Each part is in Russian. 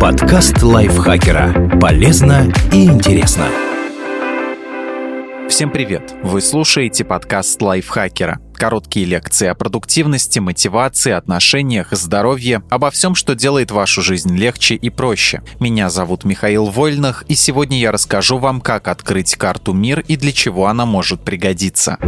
Подкаст лайфхакера. Полезно и интересно. Всем привет! Вы слушаете подкаст лайфхакера. Короткие лекции о продуктивности, мотивации, отношениях, здоровье, обо всем, что делает вашу жизнь легче и проще. Меня зовут Михаил Вольных, и сегодня я расскажу вам, как открыть карту «Мир» и для чего она может пригодиться.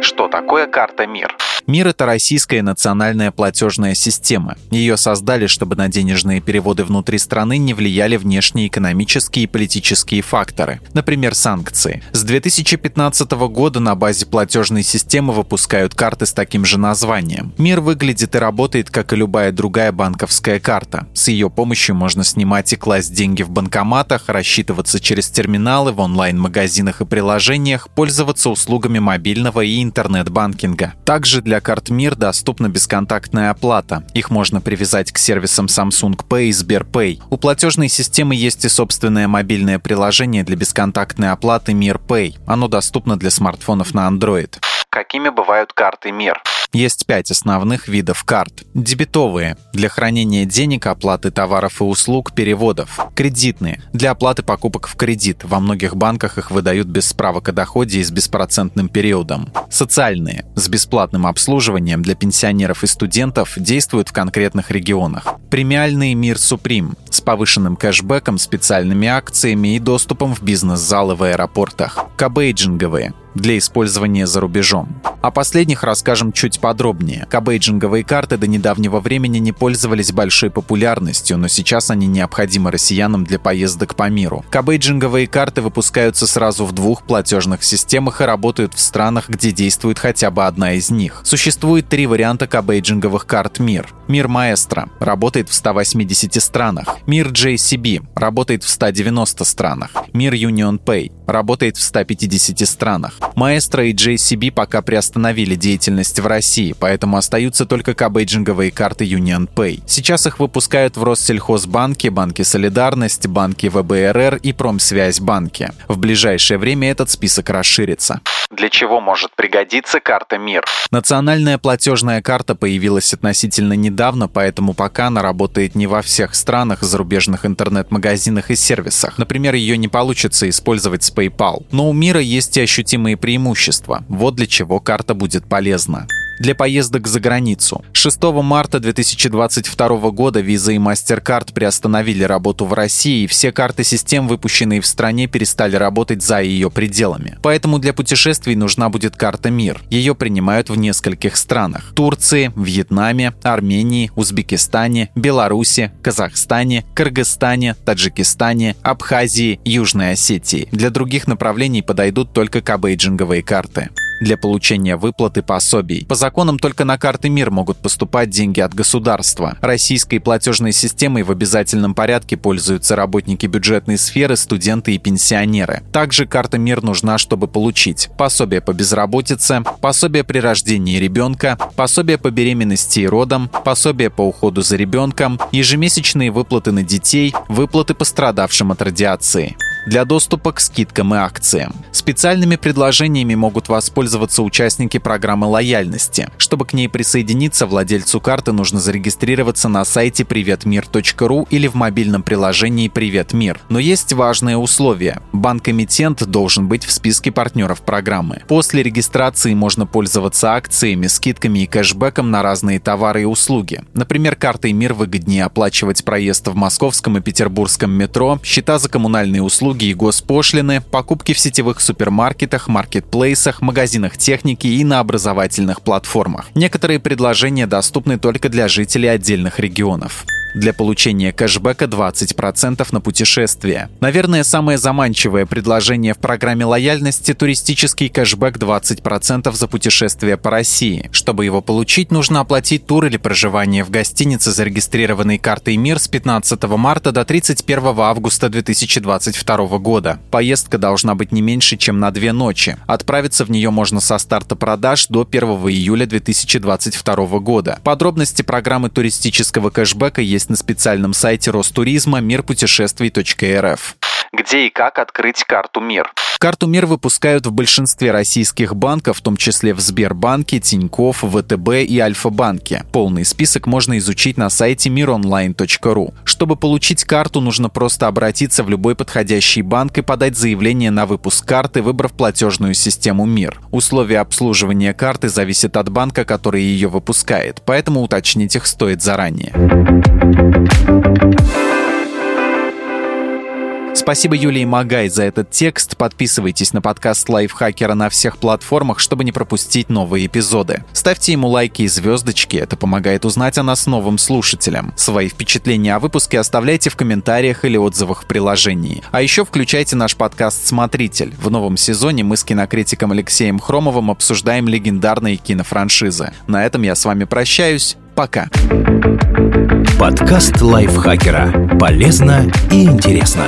Что такое карта «Мир»? Мир — это российская национальная платежная система. Ее создали, чтобы на денежные переводы внутри страны не влияли внешние экономические и политические факторы, например, санкции. С 2015 года на базе платежной системы выпускают карты с таким же названием. Мир выглядит и работает, как и любая другая банковская карта. С ее помощью можно снимать и класть деньги в банкоматах, рассчитываться через терминалы в онлайн-магазинах и приложениях, пользоваться услугами мобильного и интернет-банкинга. Также для карт МИР доступна бесконтактная оплата. Их можно привязать к сервисам Samsung Pay и Сберпэй. У платежной системы есть и собственное мобильное приложение для бесконтактной оплаты Мир Pay. Оно доступно для смартфонов на Android. Какими бывают карты МИР? Есть пять основных видов карт. Дебетовые – для хранения денег, оплаты товаров и услуг, переводов. Кредитные – для оплаты покупок в кредит. Во многих банках их выдают без справок о доходе и с беспроцентным периодом. Социальные – с бесплатным обслуживанием для пенсионеров и студентов действуют в конкретных регионах. Премиальные «Мир Суприм» с повышенным кэшбэком, специальными акциями и доступом в бизнес-залы в аэропортах. Кабейджинговые для использования за рубежом. О последних расскажем чуть подробнее. Кабейджинговые карты до недавнего времени не пользовались большой популярностью, но сейчас они необходимы россиянам для поездок по миру. Кабейджинговые карты выпускаются сразу в двух платежных системах и работают в странах, где действует хотя бы одна из них. Существует три варианта кабейджинговых карт МИР. Мир Маэстро работает в 180 странах. Мир JCB работает в 190 странах. Мир Union Pay работает в 150 странах. Маэстро и JCB пока приостановили деятельность в России, поэтому остаются только кабейджинговые карты Union Pay. Сейчас их выпускают в Россельхозбанке, Банке Солидарность, Банке ВБРР и Промсвязьбанке. В ближайшее время этот список расширится. Для чего может пригодиться карта МИР? Национальная платежная карта появилась относительно недавно, поэтому пока она работает не во всех странах, зарубежных интернет-магазинах и сервисах. Например, ее не получится использовать с PayPal. Но у Мира есть и ощутимые преимущества. Вот для чего карта будет полезна для поездок за границу. 6 марта 2022 года Visa и MasterCard приостановили работу в России, и все карты систем, выпущенные в стране, перестали работать за ее пределами. Поэтому для путешествий нужна будет карта МИР. Ее принимают в нескольких странах. Турции, Вьетнаме, Армении, Узбекистане, Беларуси, Казахстане, Кыргызстане, Таджикистане, Абхазии, Южной Осетии. Для других направлений подойдут только кабейджинговые карты для получения выплаты пособий. По законам только на карты МИР могут поступать деньги от государства. Российской платежной системой в обязательном порядке пользуются работники бюджетной сферы, студенты и пенсионеры. Также карта МИР нужна, чтобы получить пособие по безработице, пособие при рождении ребенка, пособие по беременности и родам, пособие по уходу за ребенком, ежемесячные выплаты на детей, выплаты пострадавшим от радиации для доступа к скидкам и акциям. Специальными предложениями могут воспользоваться участники программы лояльности. Чтобы к ней присоединиться, владельцу карты нужно зарегистрироваться на сайте приветмир.ру или в мобильном приложении «Привет Мир». Но есть важное условие. Банк-эмитент должен быть в списке партнеров программы. После регистрации можно пользоваться акциями, скидками и кэшбэком на разные товары и услуги. Например, картой «Мир» выгоднее оплачивать проезд в московском и петербургском метро, счета за коммунальные услуги услуги и госпошлины, покупки в сетевых супермаркетах, маркетплейсах, магазинах техники и на образовательных платформах. Некоторые предложения доступны только для жителей отдельных регионов. Для получения кэшбэка 20% на путешествие. Наверное, самое заманчивое предложение в программе лояльности – туристический кэшбэк 20% за путешествие по России. Чтобы его получить, нужно оплатить тур или проживание в гостинице, зарегистрированной картой МИР с 15 марта до 31 августа 2022 года. Поездка должна быть не меньше, чем на две ночи. Отправиться в нее можно со старта продаж до 1 июля 2022 года. Подробности программы туристического кэшбэка есть есть на специальном сайте Ростуризма мирпутешествий.рф. где и как открыть карту МИР. Карту МИР выпускают в большинстве российских банков, в том числе в Сбербанке, Тинькофф, ВТБ и Альфа-банке. Полный список можно изучить на сайте mironline.ru. Чтобы получить карту, нужно просто обратиться в любой подходящий банк и подать заявление на выпуск карты, выбрав платежную систему МИР. Условия обслуживания карты зависят от банка, который ее выпускает, поэтому уточнить их стоит заранее. Спасибо Юлии Магай за этот текст. Подписывайтесь на подкаст Лайфхакера на всех платформах, чтобы не пропустить новые эпизоды. Ставьте ему лайки и звездочки, это помогает узнать о нас новым слушателям. Свои впечатления о выпуске оставляйте в комментариях или отзывах в приложении. А еще включайте наш подкаст «Смотритель». В новом сезоне мы с кинокритиком Алексеем Хромовым обсуждаем легендарные кинофраншизы. На этом я с вами прощаюсь. Пока. Подкаст Лайфхакера. Полезно и интересно.